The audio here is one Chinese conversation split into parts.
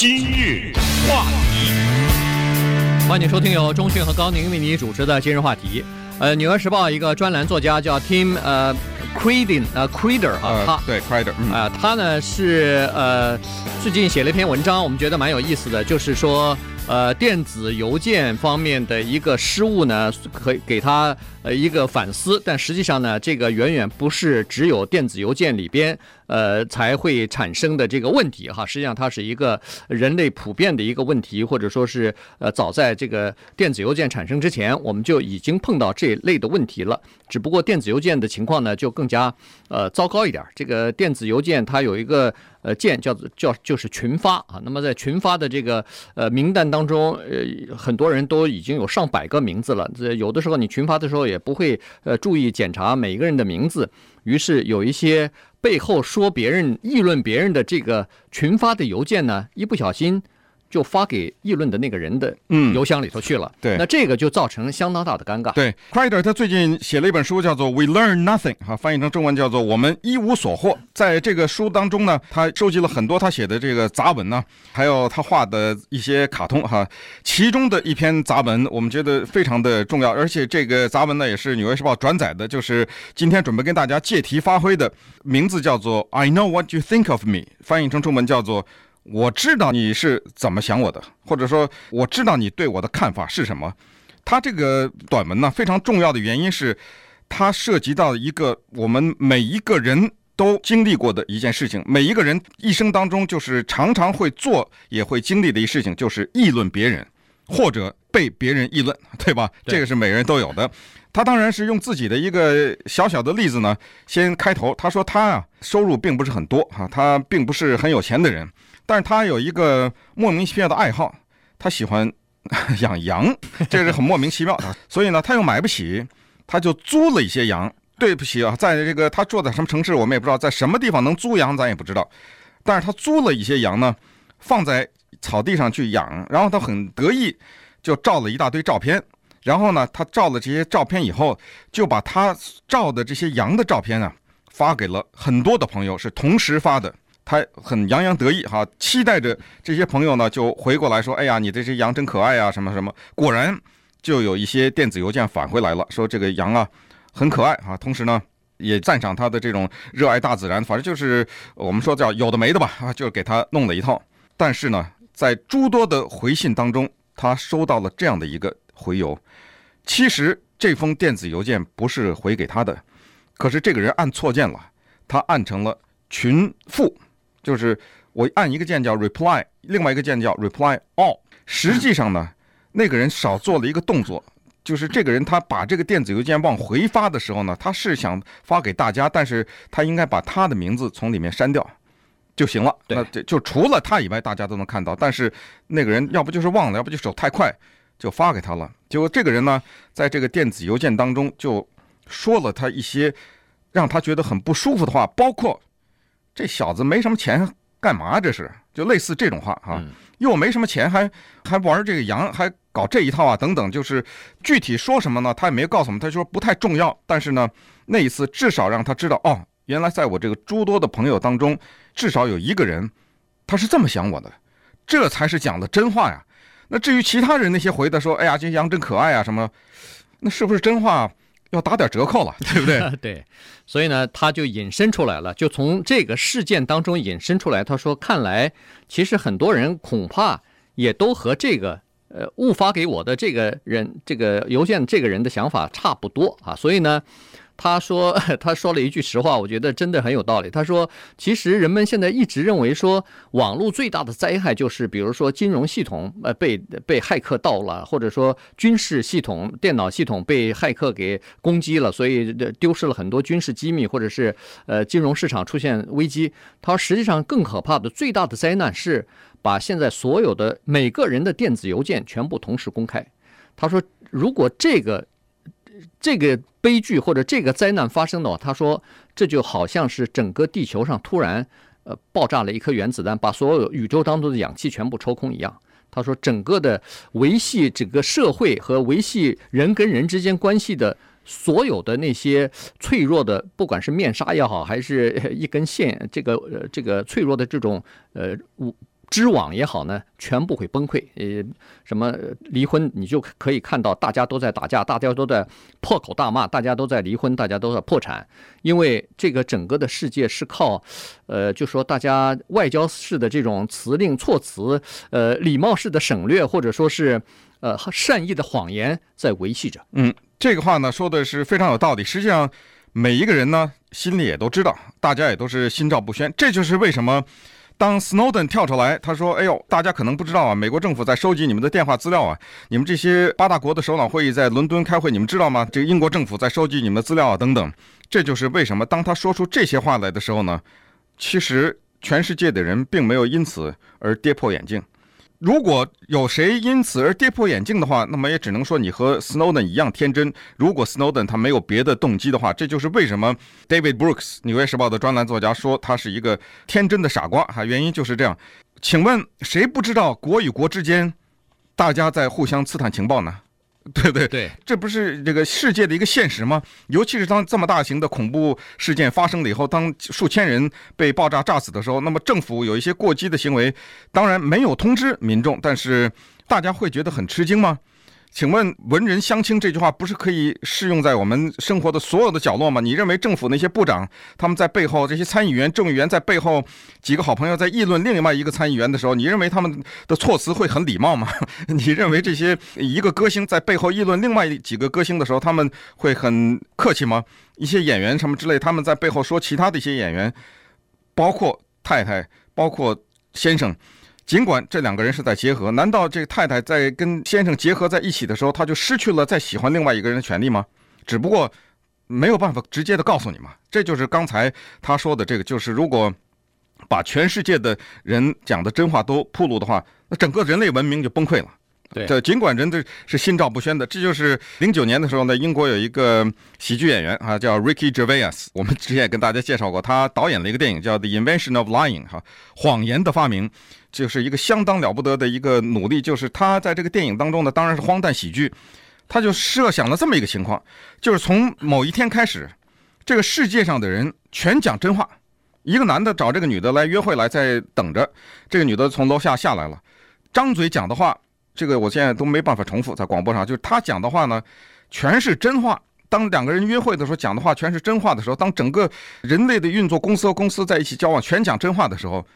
今日话题，欢迎收听由钟讯和高宁为你主持的今日话题。呃，《纽约时报》一个专栏作家叫 Tim 呃 Creedin 呃 Creeder 啊，他对 Creeder 啊，他呢是呃最近写了一篇文章，我们觉得蛮有意思的，就是说。呃，电子邮件方面的一个失误呢，可以给他呃一个反思，但实际上呢，这个远远不是只有电子邮件里边呃才会产生的这个问题哈，实际上它是一个人类普遍的一个问题，或者说是呃早在这个电子邮件产生之前，我们就已经碰到这类的问题了，只不过电子邮件的情况呢就更加呃糟糕一点，这个电子邮件它有一个。呃，件叫做叫就是群发啊。那么在群发的这个呃名单当中，呃，很多人都已经有上百个名字了。这有的时候你群发的时候也不会呃注意检查每一个人的名字，于是有一些背后说别人、议论别人的这个群发的邮件呢，一不小心。就发给议论的那个人的嗯邮箱里头去了，对，那这个就造成相当大的尴尬。对，Kreider 他最近写了一本书，叫做《We Learn Nothing》，哈，翻译成中文叫做《我们一无所获》。在这个书当中呢，他收集了很多他写的这个杂文呢，还有他画的一些卡通，哈。其中的一篇杂文，我们觉得非常的重要，而且这个杂文呢，也是《纽约时报》转载的，就是今天准备跟大家借题发挥的，名字叫做《I Know What You Think of Me》，翻译成中文叫做。我知道你是怎么想我的，或者说我知道你对我的看法是什么。他这个短文呢，非常重要的原因是，它涉及到一个我们每一个人都经历过的一件事情。每一个人一生当中，就是常常会做也会经历的一事情，就是议论别人，或者被别人议论，对吧？对。这个是每个人都有的。他当然是用自己的一个小小的例子呢，先开头。他说他啊，收入并不是很多哈，他并不是很有钱的人。但是他有一个莫名其妙的爱好，他喜欢 养羊，这是很莫名其妙的。所以呢，他又买不起，他就租了一些羊。对不起啊，在这个他住在什么城市，我们也不知道，在什么地方能租羊，咱也不知道。但是他租了一些羊呢，放在草地上去养，然后他很得意，就照了一大堆照片。然后呢，他照了这些照片以后，就把他照的这些羊的照片啊，发给了很多的朋友，是同时发的。他很洋洋得意哈，期待着这些朋友呢就回过来说：“哎呀，你这些羊真可爱啊，什么什么。”果然就有一些电子邮件返回来了，说这个羊啊很可爱啊，同时呢也赞赏他的这种热爱大自然，反正就是我们说叫有的没的吧啊，就是给他弄了一套。但是呢，在诸多的回信当中，他收到了这样的一个回邮：其实这封电子邮件不是回给他的，可是这个人按错键了，他按成了群复。就是我按一个键叫 reply，另外一个键叫 reply all。实际上呢，那个人少做了一个动作，就是这个人他把这个电子邮件往回发的时候呢，他是想发给大家，但是他应该把他的名字从里面删掉就行了。那就就除了他以外，大家都能看到。但是那个人要不就是忘了，要不就手太快，就发给他了。结果这个人呢，在这个电子邮件当中就说了他一些让他觉得很不舒服的话，包括。这小子没什么钱，干嘛这是？就类似这种话哈，又没什么钱，还还玩这个羊，还搞这一套啊，等等。就是具体说什么呢？他也没告诉我们，他说不太重要。但是呢，那一次至少让他知道，哦，原来在我这个诸多的朋友当中，至少有一个人，他是这么想我的，这才是讲的真话呀。那至于其他人那些回的说，哎呀，这羊真可爱啊什么，那是不是真话？要打点折扣了，对不对？对，所以呢，他就引申出来了，就从这个事件当中引申出来。他说：“看来其实很多人恐怕也都和这个呃误发给我的这个人这个邮件这个人的想法差不多啊。”所以呢。他说：“ 他说了一句实话，我觉得真的很有道理。他说，其实人们现在一直认为说，网络最大的灾害就是，比如说金融系统呃被被骇客盗了，或者说军事系统、电脑系统被骇客给攻击了，所以丢失了很多军事机密，或者是呃金融市场出现危机。他说，实际上更可怕的、最大的灾难是把现在所有的每个人的电子邮件全部同时公开。他说，如果这个。”这个悲剧或者这个灾难发生的话，他说这就好像是整个地球上突然呃爆炸了一颗原子弹，把所有宇宙当中的氧气全部抽空一样。他说整个的维系整个社会和维系人跟人之间关系的所有的那些脆弱的，不管是面纱也好，还是一根线，这个呃这个脆弱的这种呃织网也好呢，全部会崩溃。呃，什么离婚，你就可以看到大家都在打架，大家都在破口大骂，大家都在离婚，大家都在破产。因为这个整个的世界是靠，呃，就说大家外交式的这种辞令措辞，呃，礼貌式的省略，或者说是呃善意的谎言在维系着。嗯，这个话呢说的是非常有道理。实际上，每一个人呢心里也都知道，大家也都是心照不宣。这就是为什么。当 Snowden 跳出来，他说：“哎呦，大家可能不知道啊，美国政府在收集你们的电话资料啊，你们这些八大国的首脑会议在伦敦开会，你们知道吗？这个英国政府在收集你们的资料啊，等等。这就是为什么当他说出这些话来的时候呢，其实全世界的人并没有因此而跌破眼镜。”如果有谁因此而跌破眼镜的话，那么也只能说你和 Snowden 一样天真。如果 Snowden 他没有别的动机的话，这就是为什么 David Brooks 纽约时报的专栏作家说他是一个天真的傻瓜哈，原因就是这样。请问谁不知道国与国之间大家在互相刺探情报呢？对对对，这不是这个世界的一个现实吗？尤其是当这么大型的恐怖事件发生了以后，当数千人被爆炸炸死的时候，那么政府有一些过激的行为，当然没有通知民众，但是大家会觉得很吃惊吗？请问“文人相轻”这句话不是可以适用在我们生活的所有的角落吗？你认为政府那些部长他们在背后，这些参议员、众议员在背后几个好朋友在议论另外一个参议员的时候，你认为他们的措辞会很礼貌吗？你认为这些一个歌星在背后议论另外几个歌星的时候，他们会很客气吗？一些演员什么之类，他们在背后说其他的一些演员，包括太太，包括先生。尽管这两个人是在结合，难道这个太太在跟先生结合在一起的时候，她就失去了再喜欢另外一个人的权利吗？只不过没有办法直接的告诉你嘛。这就是刚才他说的这个，就是如果把全世界的人讲的真话都铺露的话，那整个人类文明就崩溃了。对，尽管人都是心照不宣的，这就是零九年的时候呢，英国有一个喜剧演员啊，叫 Ricky Gervais，我们之前也跟大家介绍过，他导演了一个电影叫《The Invention of Lying》哈，谎言的发明，就是一个相当了不得的一个努力。就是他在这个电影当中呢，当然是荒诞喜剧，他就设想了这么一个情况，就是从某一天开始，这个世界上的人全讲真话，一个男的找这个女的来约会来，在等着，这个女的从楼下下来了，张嘴讲的话。这个我现在都没办法重复，在广播上，就是他讲的话呢，全是真话。当两个人约会的时候，讲的话全是真话的时候，当整个人类的运作，公司和公司在一起交往，全讲真话的时候，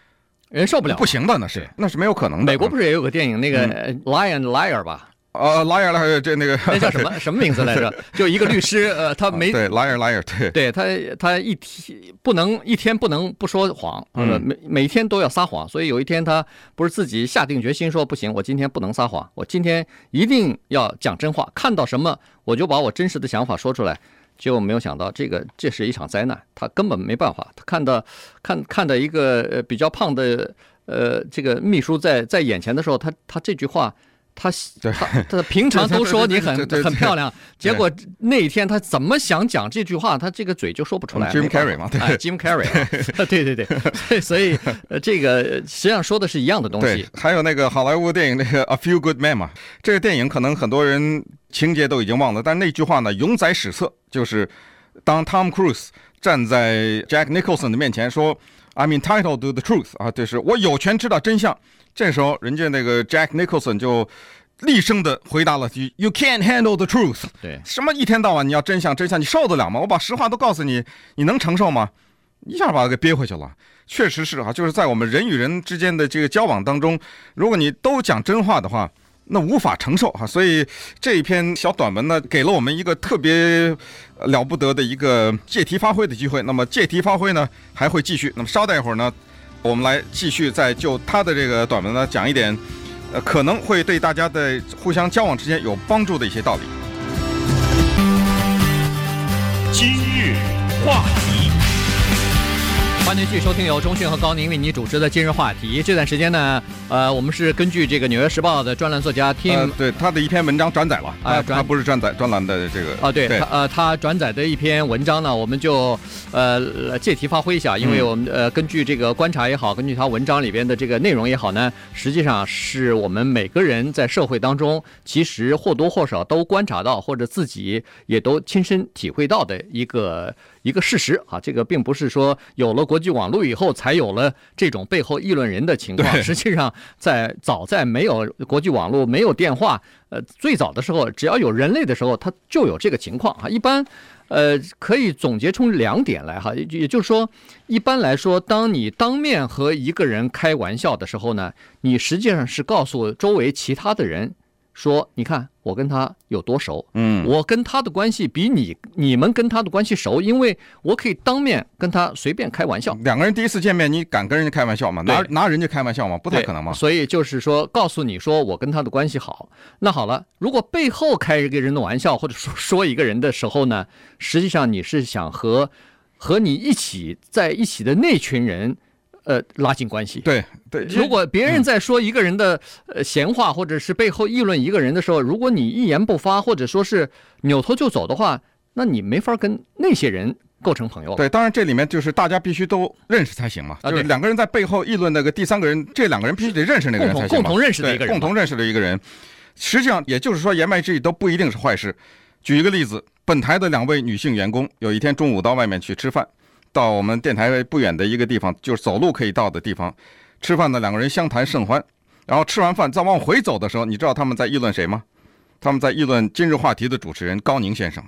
人受不了，不行的，那是那是没有可能的。美国不是也有个电影，那个《Liar and Liar》吧？呃，liar liar，这那个 那叫什么 什么名字来着？就一个律师，呃，他没对 liar liar，对，对他他一天不能一天不能不说谎，呃，每每天都要撒谎，所以有一天他不是自己下定决心说不行，我今天不能撒谎，我今天一定要讲真话，看到什么我就把我真实的想法说出来，结果没有想到这个这是一场灾难，他根本没办法，他看到看看到一个呃比较胖的呃这个秘书在在眼前的时候，他他这句话。他他他平常都说你很 很漂亮，结果那一天他怎么想讲这句话，他这个嘴就说不出来。Jim Carrey 嘛，对，Jim Carrey，对对对，所以这个实际上说的是一样的东西。还有那个好莱坞电影那个 A Few Good Men 嘛，这个电影可能很多人情节都已经忘了，但那句话呢永载史册，就是当 Tom Cruise 站在 Jack Nicholson 的面前说 I'm entitled to the truth 啊，就是我有权知道真相。这时候，人家那个 Jack Nicholson 就厉声的回答了句：“You can't handle the truth。”对，什么一天到晚你要真相真相，你受得了吗？我把实话都告诉你，你能承受吗？一下把他给憋回去了。确实是啊，就是在我们人与人之间的这个交往当中，如果你都讲真话的话，那无法承受哈。所以这一篇小短文呢，给了我们一个特别了不得的一个借题发挥的机会。那么借题发挥呢，还会继续。那么稍待一会儿呢。我们来继续再就他的这个短文呢讲一点，呃，可能会对大家的互相交往之间有帮助的一些道理。今日话。欢迎继续收听由钟迅和高宁为你主持的今日话题。这段时间呢，呃，我们是根据这个《纽约时报》的专栏作家 Tim，呃、对他的一篇文章转载了，啊，他不是转载专栏的这个啊，对，对他呃，他转载的一篇文章呢，我们就呃借题发挥一下，因为我们呃根据这个观察也好，根据他文章里边的这个内容也好呢，实际上是我们每个人在社会当中其实或多或少都观察到，或者自己也都亲身体会到的一个。一个事实啊，这个并不是说有了国际网络以后才有了这种背后议论人的情况。实际上，在早在没有国际网络、没有电话，呃，最早的时候，只要有人类的时候，它就有这个情况啊。一般，呃，可以总结出两点来哈，也就是说，一般来说，当你当面和一个人开玩笑的时候呢，你实际上是告诉周围其他的人。说，你看我跟他有多熟？嗯，我跟他的关系比你、你们跟他的关系熟，因为我可以当面跟他随便开玩笑。两个人第一次见面，你敢跟人家开玩笑吗？拿拿人家开玩笑吗？不太可能嘛。所以就是说，告诉你说我跟他的关系好。那好了，如果背后开一个人的玩笑，或者说 说一个人的时候呢，实际上你是想和和你一起在一起的那群人。呃，拉近关系。对对，如果别人在说一个人的呃闲话，或者是背后议论一个人的时候，如果你一言不发，或者说是扭头就走的话，那你没法跟那些人构成朋友。对，当然这里面就是大家必须都认识才行嘛。就是两个人在背后议论那个第三个人，这两个人必须得认识那个人才行。共同认识的一个人，共同认识的一个人。实际上，也就是说，言外之意都不一定是坏事。举一个例子，本台的两位女性员工有一天中午到外面去吃饭。到我们电台不远的一个地方，就是走路可以到的地方，吃饭的两个人相谈甚欢。然后吃完饭再往回走的时候，你知道他们在议论谁吗？他们在议论今日话题的主持人高宁先生。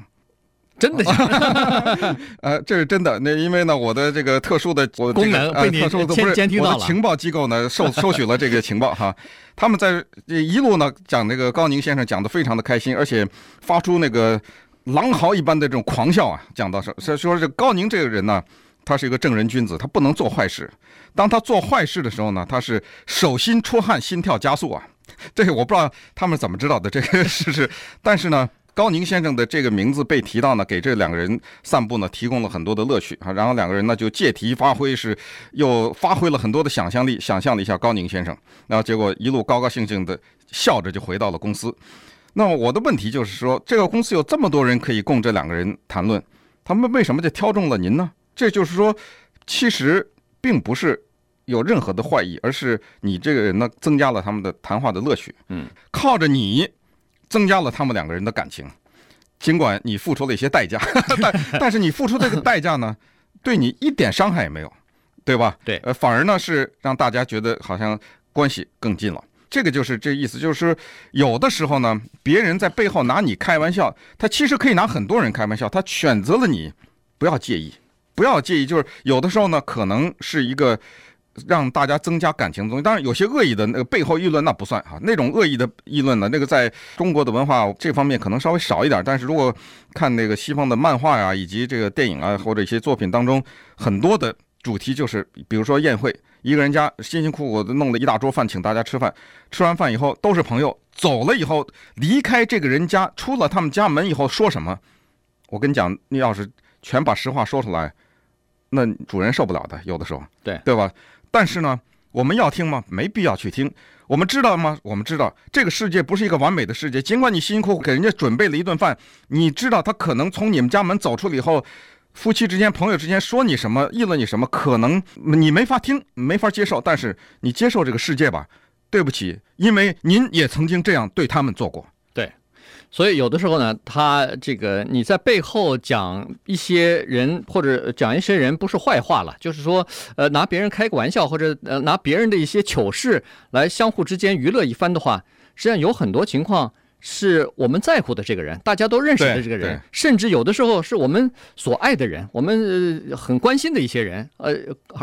真的假的？呃，这是真的。那因为呢，我的这个特殊的我、这个、功能被你监监听到了。我的情报机构呢，收收取了这个情报 哈。他们在一路呢讲那个高宁先生讲的非常的开心，而且发出那个。狼嚎一般的这种狂笑啊，讲到说，所以说这高宁这个人呢，他是一个正人君子，他不能做坏事。当他做坏事的时候呢，他是手心出汗，心跳加速啊。这个我不知道他们怎么知道的这个事实，但是呢，高宁先生的这个名字被提到呢，给这两个人散步呢提供了很多的乐趣啊。然后两个人呢就借题发挥，是又发挥了很多的想象力，想象了一下高宁先生，然后结果一路高高兴兴的笑着就回到了公司。那么我的问题就是说，这个公司有这么多人可以供这两个人谈论，他们为什么就挑中了您呢？这就是说，其实并不是有任何的坏意，而是你这个人呢，增加了他们的谈话的乐趣。嗯，靠着你增加了他们两个人的感情，尽管你付出了一些代价，但 但是你付出这个代价呢，对你一点伤害也没有，对吧？对，呃，反而呢是让大家觉得好像关系更近了。这个就是这意思，就是有的时候呢，别人在背后拿你开玩笑，他其实可以拿很多人开玩笑，他选择了你，不要介意，不要介意。就是有的时候呢，可能是一个让大家增加感情的东西。当然，有些恶意的那个背后议论那不算哈，那种恶意的议论呢，那个在中国的文化这方面可能稍微少一点。但是如果看那个西方的漫画呀，以及这个电影啊，或者一些作品当中，很多的主题就是，比如说宴会。一个人家辛辛苦苦的弄了一大桌饭，请大家吃饭。吃完饭以后都是朋友，走了以后离开这个人家，出了他们家门以后说什么？我跟你讲，你要是全把实话说出来，那主人受不了的。有的时候，对对吧？但是呢，我们要听吗？没必要去听。我们知道吗？我们知道这个世界不是一个完美的世界。尽管你辛辛苦苦给人家准备了一顿饭，你知道他可能从你们家门走出了以后。夫妻之间、朋友之间说你什么、议论你什么，可能你没法听、没法接受，但是你接受这个世界吧。对不起，因为您也曾经这样对他们做过。对，所以有的时候呢，他这个你在背后讲一些人或者讲一些人不是坏话了，就是说，呃，拿别人开个玩笑，或者呃拿别人的一些糗事来相互之间娱乐一番的话，实际上有很多情况。是我们在乎的这个人，大家都认识的这个人，甚至有的时候是我们所爱的人，我们很关心的一些人，呃，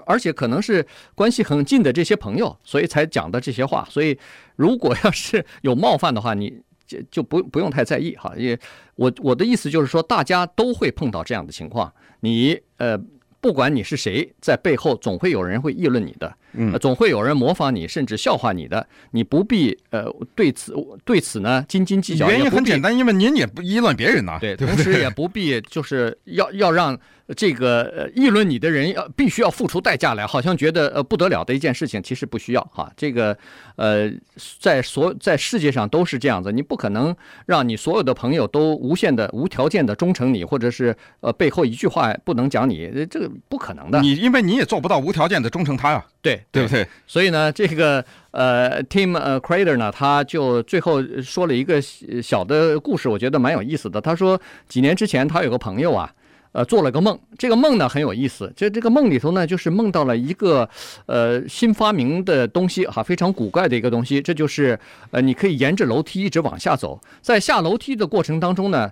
而且可能是关系很近的这些朋友，所以才讲的这些话。所以，如果要是 有冒犯的话，你就就不不用太在意哈。也我我的意思就是说，大家都会碰到这样的情况，你呃。不管你是谁，在背后总会有人会议论你的，嗯，总会有人模仿你，甚至笑话你的。你不必呃对此对此呢斤斤计较。原因很简单，因为您也不议论别人呐，对，同时也不必就是要要让。这个呃，议论你的人要必须要付出代价来，好像觉得呃不得了的一件事情，其实不需要哈。这个呃，在所在世界上都是这样子，你不可能让你所有的朋友都无限的、无条件的忠诚你，或者是呃背后一句话不能讲你，这个不可能的。你因为你也做不到无条件的忠诚他呀，对对不对？所以呢，这个呃，Tim 呃 Crater 呢，他就最后说了一个小的故事，我觉得蛮有意思的。他说几年之前他有个朋友啊。呃，做了个梦，这个梦呢很有意思。这这个梦里头呢，就是梦到了一个呃新发明的东西哈，非常古怪的一个东西。这就是呃，你可以沿着楼梯一直往下走，在下楼梯的过程当中呢，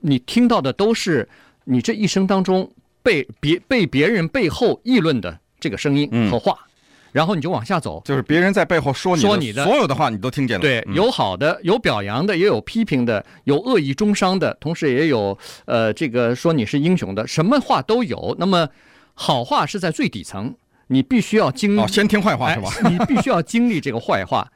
你听到的都是你这一生当中被别被别人背后议论的这个声音和话。嗯然后你就往下走，就是别人在背后说你说你的所有的话，你都听见了。对，有好的，有表扬的，也有批评的，有恶意中伤的，同时也有呃，这个说你是英雄的，什么话都有。那么好话是在最底层，你必须要经历，哦，先听坏话是吧？你必须要经历这个坏话。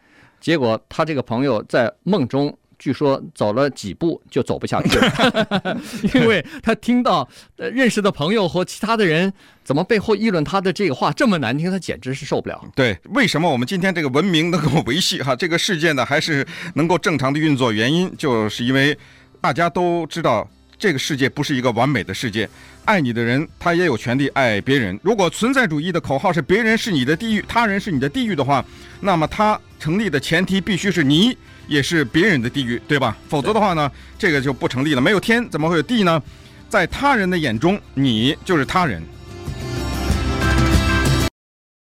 结果他这个朋友在梦中。据说走了几步就走不下去了，因为他听到呃认识的朋友和其他的人怎么背后议论他的这个话这么难听，他简直是受不了。对，为什么我们今天这个文明能够维系哈，这个世界呢还是能够正常的运作？原因就是因为大家都知道这个世界不是一个完美的世界，爱你的人他也有权利爱别人。如果存在主义的口号是别人是你的地狱，他人是你的地狱的话，那么他成立的前提必须是你。也是别人的地狱，对吧？否则的话呢，这个就不成立了。没有天，怎么会有地呢？在他人的眼中，你就是他人。